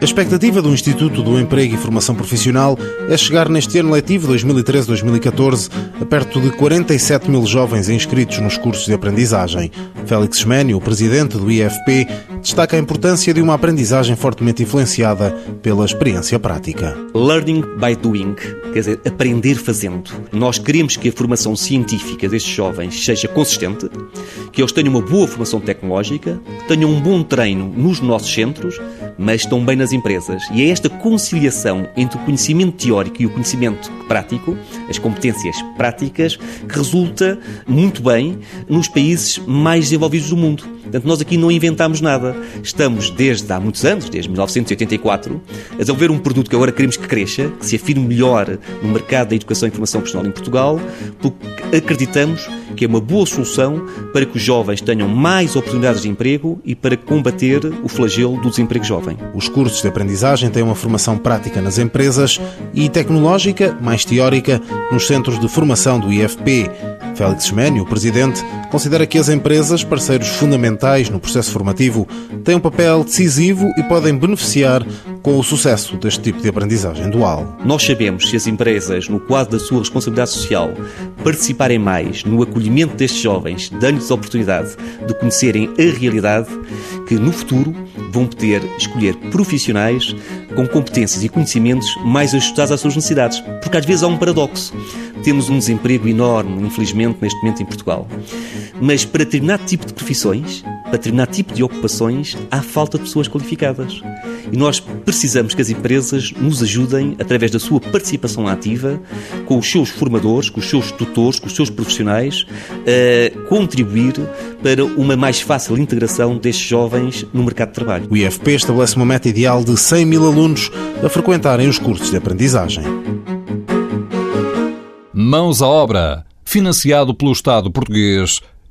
A expectativa do Instituto do Emprego e Formação Profissional é chegar neste ano letivo 2013-2014 a perto de 47 mil jovens inscritos nos cursos de aprendizagem. Félix Xménio, o presidente do IFP, destaca a importância de uma aprendizagem fortemente influenciada pela experiência prática. Learning by doing, quer dizer, aprender fazendo. Nós queremos que a formação científica destes jovens seja consistente, que eles tenham uma boa formação tecnológica, tenham um bom treino nos nossos centros, mas também nas empresas. E é esta conciliação entre o conhecimento teórico e o conhecimento prático, as competências práticas, que resulta muito bem nos países mais desenvolvidos do mundo. Portanto, nós aqui não inventamos nada. Estamos desde há muitos anos, desde 1984, a desenvolver um produto que agora queremos que cresça, que se afirme melhor no mercado da educação e formação profissional em Portugal, porque acreditamos que é uma boa solução para que os jovens tenham mais oportunidades de emprego e para combater o flagelo do desemprego jovem. Os cursos de aprendizagem têm uma formação prática nas empresas e tecnológica, mais teórica, nos centros de formação do IFP. Félix Xménio, o presidente, considera que as empresas, parceiros fundamentais no processo formativo, têm um papel decisivo e podem beneficiar com o sucesso deste tipo de aprendizagem dual. Nós sabemos se as empresas, no quadro da sua responsabilidade social, participarem mais no acolhimento destes jovens, dando-lhes a oportunidade de conhecerem a realidade, que no futuro vão poder escolher profissionais com competências e conhecimentos mais ajustados às suas necessidades. Porque às vezes há um paradoxo. Temos um desemprego enorme, infelizmente, neste momento em Portugal. Mas para determinado tipo de profissões, para determinado tipo de ocupações, há falta de pessoas qualificadas. E nós precisamos que as empresas nos ajudem, através da sua participação ativa, com os seus formadores, com os seus tutores, com os seus profissionais, a contribuir para uma mais fácil integração destes jovens no mercado de trabalho. O IFP estabelece uma meta ideal de 100 mil alunos a frequentarem os cursos de aprendizagem. Mãos à obra, financiado pelo Estado português